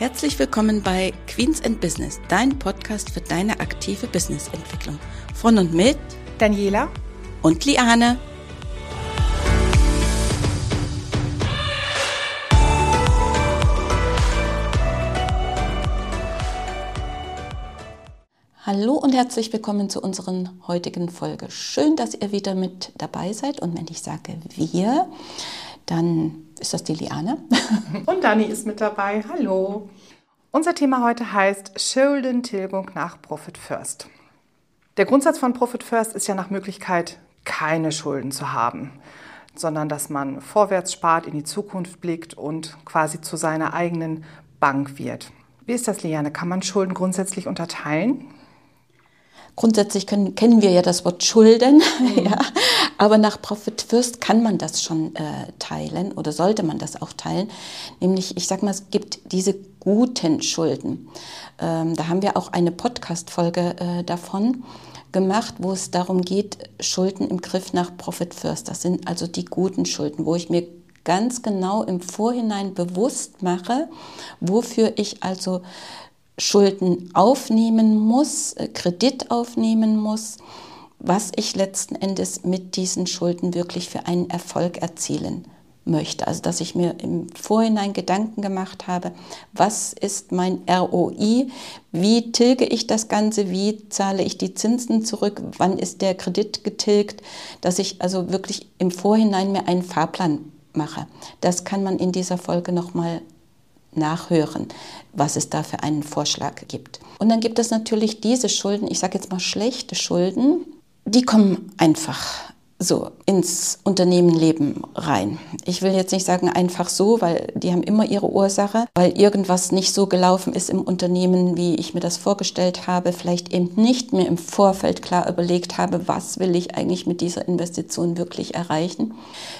Herzlich willkommen bei Queens and Business, dein Podcast für deine aktive Businessentwicklung. Von und mit Daniela und Liane. Hallo und herzlich willkommen zu unserer heutigen Folge. Schön, dass ihr wieder mit dabei seid. Und wenn ich sage wir, dann ist das die Liane. Und Dani ist mit dabei. Hallo. Unser Thema heute heißt Schuldentilgung nach Profit First. Der Grundsatz von Profit First ist ja nach Möglichkeit, keine Schulden zu haben, sondern dass man vorwärts spart, in die Zukunft blickt und quasi zu seiner eigenen Bank wird. Wie ist das, Liane? Kann man Schulden grundsätzlich unterteilen? Grundsätzlich können, kennen wir ja das Wort Schulden, mhm. ja, aber nach Profit First kann man das schon äh, teilen oder sollte man das auch teilen. Nämlich, ich sag mal, es gibt diese guten Schulden. Ähm, da haben wir auch eine Podcast-Folge äh, davon gemacht, wo es darum geht, Schulden im Griff nach Profit First. Das sind also die guten Schulden, wo ich mir ganz genau im Vorhinein bewusst mache, wofür ich also Schulden aufnehmen muss, äh, Kredit aufnehmen muss, was ich letzten Endes mit diesen Schulden wirklich für einen Erfolg erzielen möchte. Also dass ich mir im Vorhinein Gedanken gemacht habe, was ist mein ROI, wie tilge ich das Ganze, wie zahle ich die Zinsen zurück, wann ist der Kredit getilgt, dass ich also wirklich im Vorhinein mir einen Fahrplan mache. Das kann man in dieser Folge nochmal nachhören, was es da für einen Vorschlag gibt. Und dann gibt es natürlich diese Schulden, ich sage jetzt mal schlechte Schulden, die kommen einfach so ins Unternehmenleben rein. Ich will jetzt nicht sagen einfach so, weil die haben immer ihre Ursache, weil irgendwas nicht so gelaufen ist im Unternehmen, wie ich mir das vorgestellt habe, vielleicht eben nicht mir im Vorfeld klar überlegt habe, was will ich eigentlich mit dieser Investition wirklich erreichen.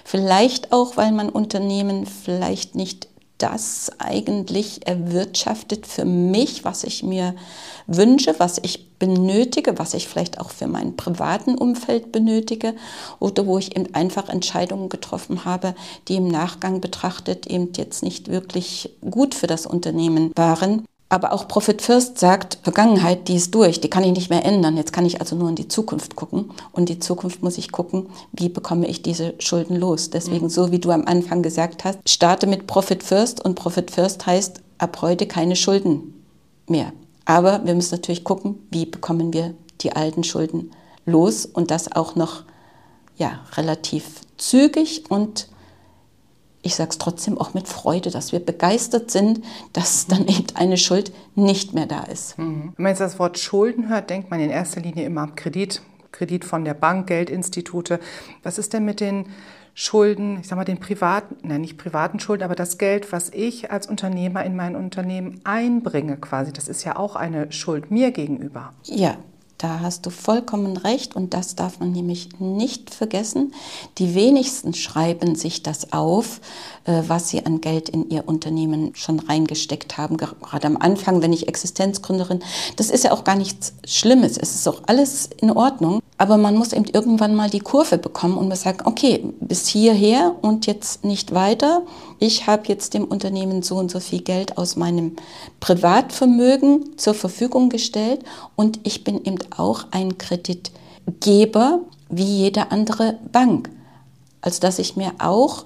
Vielleicht auch, weil mein Unternehmen vielleicht nicht das eigentlich erwirtschaftet für mich, was ich mir wünsche, was ich benötige, was ich vielleicht auch für mein privaten Umfeld benötige oder wo ich eben einfach Entscheidungen getroffen habe, die im Nachgang betrachtet eben jetzt nicht wirklich gut für das Unternehmen waren. Aber auch Profit First sagt, Vergangenheit, die ist durch, die kann ich nicht mehr ändern. Jetzt kann ich also nur in die Zukunft gucken. Und die Zukunft muss ich gucken, wie bekomme ich diese Schulden los. Deswegen, mhm. so wie du am Anfang gesagt hast, starte mit Profit First und Profit First heißt ab heute keine Schulden mehr. Aber wir müssen natürlich gucken, wie bekommen wir die alten Schulden los und das auch noch ja, relativ zügig und ich sage es trotzdem auch mit Freude, dass wir begeistert sind, dass dann eben eine Schuld nicht mehr da ist. Mhm. Wenn man jetzt das Wort Schulden hört, denkt man in erster Linie immer am Kredit, Kredit von der Bank, Geldinstitute. Was ist denn mit den Schulden, ich sage mal den privaten, nein, nicht privaten Schulden, aber das Geld, was ich als Unternehmer in mein Unternehmen einbringe quasi, das ist ja auch eine Schuld mir gegenüber. Ja, da hast du vollkommen recht und das darf man nämlich nicht vergessen. Die wenigsten schreiben sich das auf, äh, was sie an Geld in ihr Unternehmen schon reingesteckt haben. Gerade am Anfang, wenn ich Existenzgründerin, das ist ja auch gar nichts Schlimmes. Es ist auch alles in Ordnung. Aber man muss eben irgendwann mal die Kurve bekommen und man sagt, okay, bis hierher und jetzt nicht weiter. Ich habe jetzt dem Unternehmen so und so viel Geld aus meinem Privatvermögen zur Verfügung gestellt und ich bin eben auch ein Kreditgeber wie jede andere Bank. Also dass ich mir auch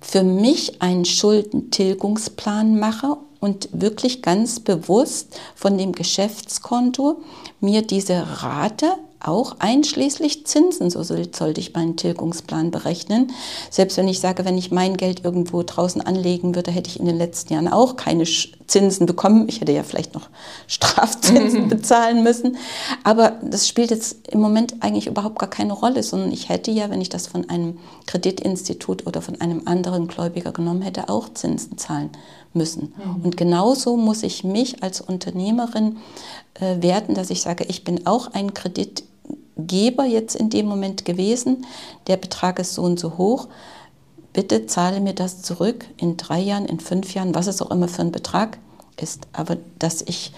für mich einen Schuldentilgungsplan mache und wirklich ganz bewusst von dem Geschäftskonto mir diese Rate auch einschließlich Zinsen, so sollte ich meinen Tilgungsplan berechnen. Selbst wenn ich sage, wenn ich mein Geld irgendwo draußen anlegen würde, hätte ich in den letzten Jahren auch keine Zinsen bekommen. Ich hätte ja vielleicht noch Strafzinsen bezahlen müssen. Aber das spielt jetzt im Moment eigentlich überhaupt gar keine Rolle, sondern ich hätte ja, wenn ich das von einem Kreditinstitut oder von einem anderen Gläubiger genommen hätte, auch Zinsen zahlen müssen. Mhm. Und genauso muss ich mich als Unternehmerin äh, werten, dass ich sage, ich bin auch ein Kreditgeber jetzt in dem Moment gewesen, der Betrag ist so und so hoch. Bitte zahle mir das zurück in drei Jahren, in fünf Jahren, was es auch immer für ein Betrag ist. Aber dass ich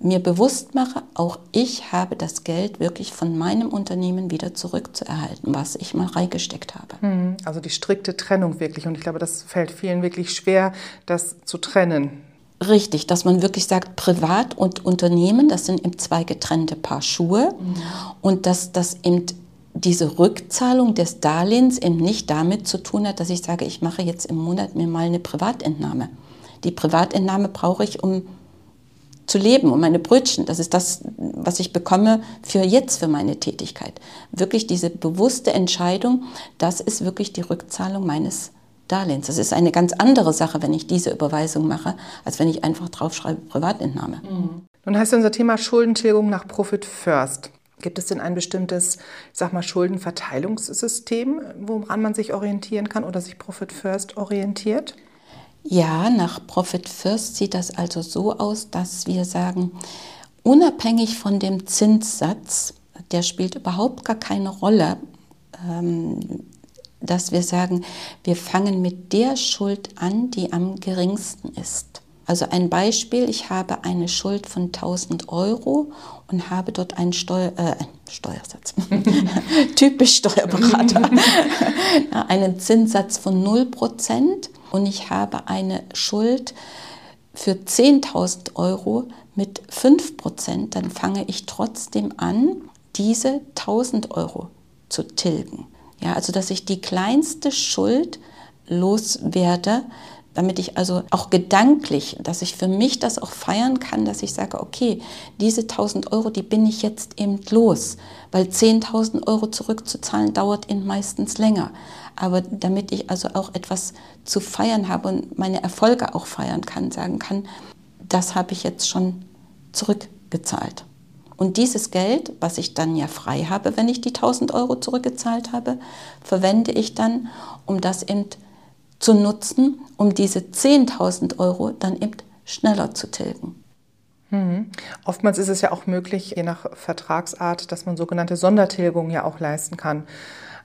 mir bewusst mache, auch ich habe das Geld wirklich von meinem Unternehmen wieder zurückzuerhalten, was ich mal reingesteckt habe. Hm, also die strikte Trennung wirklich. Und ich glaube, das fällt vielen wirklich schwer, das zu trennen. Richtig, dass man wirklich sagt, Privat und Unternehmen, das sind eben zwei getrennte Paar Schuhe mhm. und dass das eben diese Rückzahlung des Darlehens eben nicht damit zu tun hat, dass ich sage, ich mache jetzt im Monat mir mal eine Privatentnahme. Die Privatentnahme brauche ich, um zu leben, um meine Brötchen. Das ist das, was ich bekomme für jetzt, für meine Tätigkeit. Wirklich diese bewusste Entscheidung, das ist wirklich die Rückzahlung meines Darlehens. Das ist eine ganz andere Sache, wenn ich diese Überweisung mache, als wenn ich einfach draufschreibe Privatentnahme. Mhm. Nun heißt unser Thema Schuldentilgung nach Profit First. Gibt es denn ein bestimmtes, ich sag mal, Schuldenverteilungssystem, woran man sich orientieren kann oder sich Profit First orientiert? Ja, nach Profit First sieht das also so aus, dass wir sagen, unabhängig von dem Zinssatz, der spielt überhaupt gar keine Rolle, ähm, dass wir sagen, wir fangen mit der Schuld an, die am geringsten ist. Also ein Beispiel, ich habe eine Schuld von 1000 Euro und habe dort einen Steuer, äh, Steuersatz, typisch Steuerberater, einen Zinssatz von 0% und ich habe eine Schuld für 10.000 Euro mit 5%, dann fange ich trotzdem an, diese 1000 Euro zu tilgen. Ja, also dass ich die kleinste Schuld loswerde, damit ich also auch gedanklich, dass ich für mich das auch feiern kann, dass ich sage, okay, diese 1000 Euro, die bin ich jetzt eben los, weil 10.000 Euro zurückzuzahlen dauert eben meistens länger. Aber damit ich also auch etwas zu feiern habe und meine Erfolge auch feiern kann, sagen kann, das habe ich jetzt schon zurückgezahlt. Und dieses Geld, was ich dann ja frei habe, wenn ich die 1000 Euro zurückgezahlt habe, verwende ich dann, um das eben zu nutzen, um diese 10.000 Euro dann eben schneller zu tilgen. Mhm. Oftmals ist es ja auch möglich, je nach Vertragsart, dass man sogenannte Sondertilgungen ja auch leisten kann.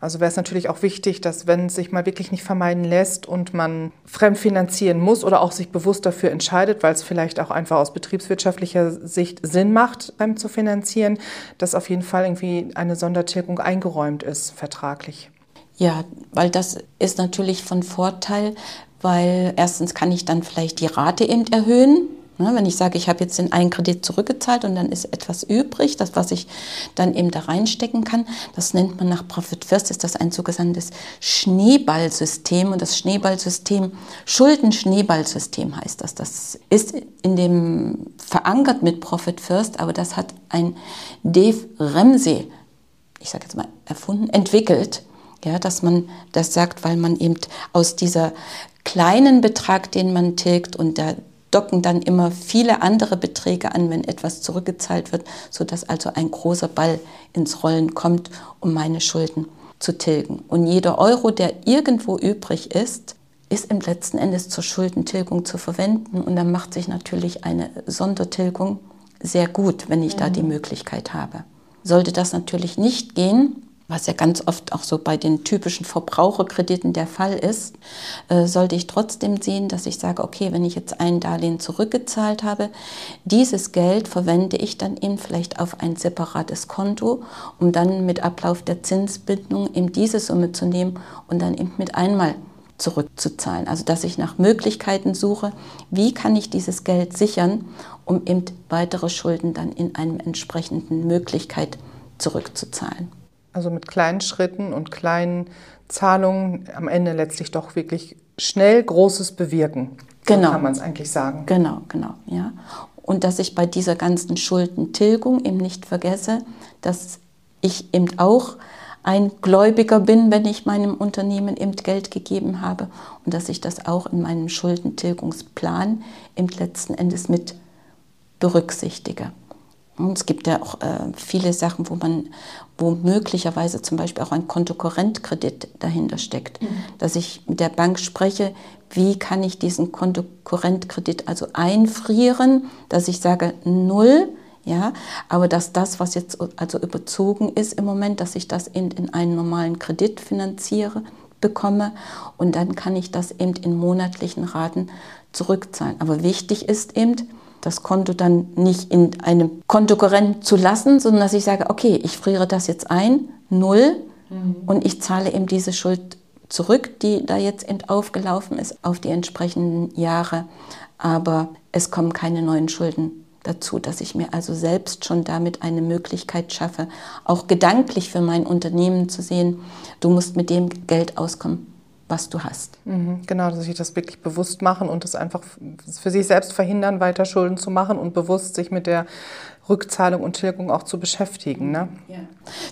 Also wäre es natürlich auch wichtig, dass wenn es sich mal wirklich nicht vermeiden lässt und man fremdfinanzieren muss oder auch sich bewusst dafür entscheidet, weil es vielleicht auch einfach aus betriebswirtschaftlicher Sicht Sinn macht, fremd zu finanzieren, dass auf jeden Fall irgendwie eine Sondertilgung eingeräumt ist, vertraglich. Ja, weil das ist natürlich von Vorteil, weil erstens kann ich dann vielleicht die Rate eben erhöhen. Ne, wenn ich sage, ich habe jetzt den einen Kredit zurückgezahlt und dann ist etwas übrig, das, was ich dann eben da reinstecken kann, das nennt man nach Profit First, ist das ein sogenanntes Schneeballsystem. Und das Schneeballsystem, Schuldenschneeballsystem heißt das. Das ist in dem verankert mit Profit First, aber das hat ein Dave Ramsey, ich sage jetzt mal, erfunden, entwickelt ja, dass man das sagt, weil man eben aus dieser kleinen Betrag, den man tilgt und da docken dann immer viele andere Beträge an, wenn etwas zurückgezahlt wird, sodass also ein großer Ball ins Rollen kommt, um meine Schulden zu tilgen. Und jeder Euro, der irgendwo übrig ist, ist im letzten Endes zur Schuldentilgung zu verwenden. Und dann macht sich natürlich eine Sondertilgung sehr gut, wenn ich mhm. da die Möglichkeit habe. Sollte das natürlich nicht gehen, was ja ganz oft auch so bei den typischen Verbraucherkrediten der Fall ist, äh, sollte ich trotzdem sehen, dass ich sage, okay, wenn ich jetzt ein Darlehen zurückgezahlt habe, dieses Geld verwende ich dann eben vielleicht auf ein separates Konto, um dann mit Ablauf der Zinsbindung eben diese Summe zu nehmen und dann eben mit einmal zurückzuzahlen. Also dass ich nach Möglichkeiten suche, wie kann ich dieses Geld sichern, um eben weitere Schulden dann in einer entsprechenden Möglichkeit zurückzuzahlen. Also mit kleinen Schritten und kleinen Zahlungen am Ende letztlich doch wirklich schnell Großes bewirken. Genau. So kann man es eigentlich sagen. Genau, genau, ja. Und dass ich bei dieser ganzen Schuldentilgung eben nicht vergesse, dass ich eben auch ein Gläubiger bin, wenn ich meinem Unternehmen eben Geld gegeben habe und dass ich das auch in meinem Schuldentilgungsplan im letzten Endes mit berücksichtige. Und es gibt ja auch äh, viele Sachen, wo man, wo möglicherweise zum Beispiel auch ein Kontokorrentkredit dahinter steckt. Mhm. Dass ich mit der Bank spreche, wie kann ich diesen Kontokorrentkredit also einfrieren, dass ich sage null, ja, aber dass das, was jetzt also überzogen ist im Moment, dass ich das eben in einen normalen Kredit finanziere, bekomme und dann kann ich das eben in monatlichen Raten zurückzahlen. Aber wichtig ist eben, das Konto dann nicht in einem Kontokorrent zu lassen, sondern dass ich sage, okay, ich friere das jetzt ein, null, mhm. und ich zahle eben diese Schuld zurück, die da jetzt eben aufgelaufen ist, auf die entsprechenden Jahre. Aber es kommen keine neuen Schulden dazu, dass ich mir also selbst schon damit eine Möglichkeit schaffe, auch gedanklich für mein Unternehmen zu sehen, du musst mit dem Geld auskommen, was du hast. Mhm, genau, dass sich das wirklich bewusst machen und es einfach für sich selbst verhindern, weiter Schulden zu machen und bewusst sich mit der Rückzahlung und Tilgung auch zu beschäftigen. Ne? Ja.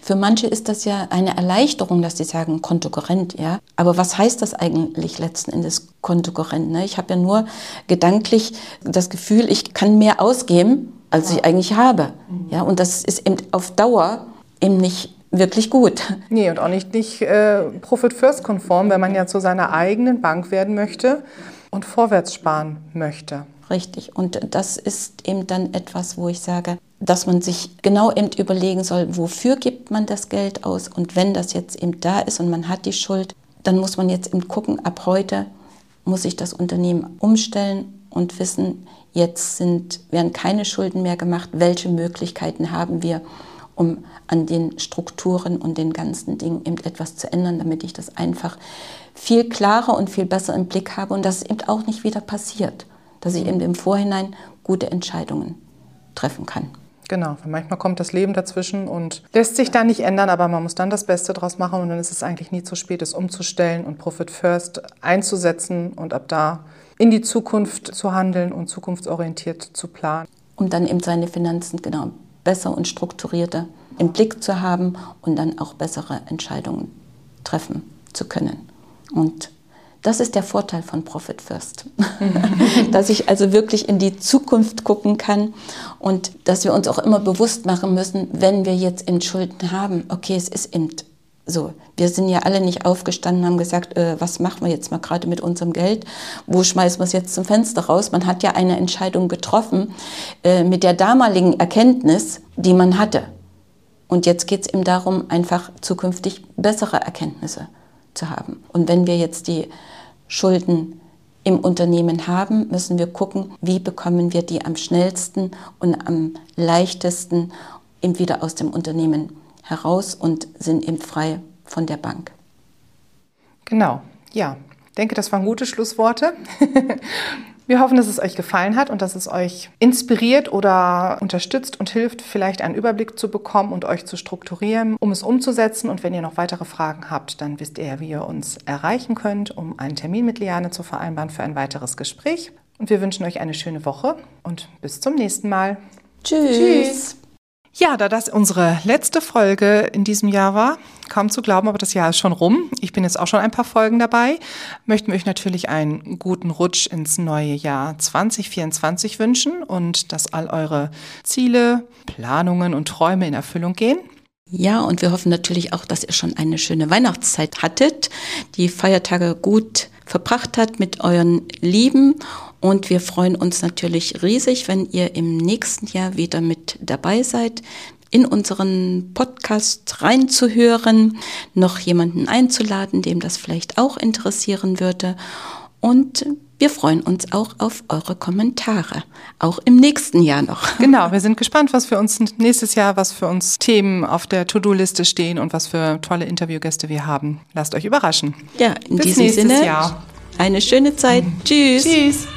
Für manche ist das ja eine Erleichterung, dass sie sagen Kontokorrent, ja. Aber was heißt das eigentlich letzten Endes Kontokorrent? Ne? Ich habe ja nur gedanklich das Gefühl, ich kann mehr ausgeben, als ja. ich eigentlich habe. Mhm. Ja, und das ist eben auf Dauer eben nicht wirklich gut. Nee, und auch nicht, nicht äh, Profit-First-konform, wenn man ja zu seiner eigenen Bank werden möchte und vorwärts sparen möchte. Richtig. Und das ist eben dann etwas, wo ich sage, dass man sich genau eben überlegen soll, wofür gibt man das Geld aus und wenn das jetzt eben da ist und man hat die Schuld, dann muss man jetzt eben gucken, ab heute muss ich das Unternehmen umstellen und wissen, jetzt sind, werden keine Schulden mehr gemacht, welche Möglichkeiten haben wir, um an den Strukturen und den ganzen Dingen eben etwas zu ändern, damit ich das einfach viel klarer und viel besser im Blick habe und dass es eben auch nicht wieder passiert dass ich eben im Vorhinein gute Entscheidungen treffen kann. Genau, weil manchmal kommt das Leben dazwischen und lässt sich da nicht ändern, aber man muss dann das Beste draus machen und dann ist es eigentlich nie zu spät, es umzustellen und Profit First einzusetzen und ab da in die Zukunft zu handeln und zukunftsorientiert zu planen. Um dann eben seine Finanzen genau besser und strukturierter im Blick zu haben und dann auch bessere Entscheidungen treffen zu können. Und das ist der Vorteil von Profit First, dass ich also wirklich in die Zukunft gucken kann und dass wir uns auch immer bewusst machen müssen, wenn wir jetzt in Schulden haben, okay, es ist eben so. Wir sind ja alle nicht aufgestanden, haben gesagt, äh, was machen wir jetzt mal gerade mit unserem Geld? Wo schmeißen wir es jetzt zum Fenster raus? Man hat ja eine Entscheidung getroffen äh, mit der damaligen Erkenntnis, die man hatte. Und jetzt geht es eben darum, einfach zukünftig bessere Erkenntnisse zu haben. Und wenn wir jetzt die Schulden im Unternehmen haben, müssen wir gucken, wie bekommen wir die am schnellsten und am leichtesten eben wieder aus dem Unternehmen heraus und sind eben frei von der Bank. Genau, ja. Ich denke, das waren gute Schlussworte. Wir hoffen, dass es euch gefallen hat und dass es euch inspiriert oder unterstützt und hilft, vielleicht einen Überblick zu bekommen und euch zu strukturieren, um es umzusetzen. Und wenn ihr noch weitere Fragen habt, dann wisst ihr wie ihr uns erreichen könnt, um einen Termin mit Liane zu vereinbaren für ein weiteres Gespräch. Und wir wünschen euch eine schöne Woche und bis zum nächsten Mal. Tschüss. Tschüss. Ja, da das unsere letzte Folge in diesem Jahr war, kaum zu glauben, aber das Jahr ist schon rum. Ich bin jetzt auch schon ein paar Folgen dabei. Möchten wir euch natürlich einen guten Rutsch ins neue Jahr 2024 wünschen und dass all eure Ziele, Planungen und Träume in Erfüllung gehen. Ja, und wir hoffen natürlich auch, dass ihr schon eine schöne Weihnachtszeit hattet, die Feiertage gut verbracht hat mit euren Lieben und wir freuen uns natürlich riesig, wenn ihr im nächsten Jahr wieder mit dabei seid, in unseren Podcast reinzuhören, noch jemanden einzuladen, dem das vielleicht auch interessieren würde. Und wir freuen uns auch auf eure Kommentare, auch im nächsten Jahr noch. Genau, wir sind gespannt, was für uns nächstes Jahr, was für uns Themen auf der To-Do-Liste stehen und was für tolle Interviewgäste wir haben. Lasst euch überraschen. Ja, in Bis diesem Sinne. Jahr. Eine schöne Zeit. Tschüss. Tschüss.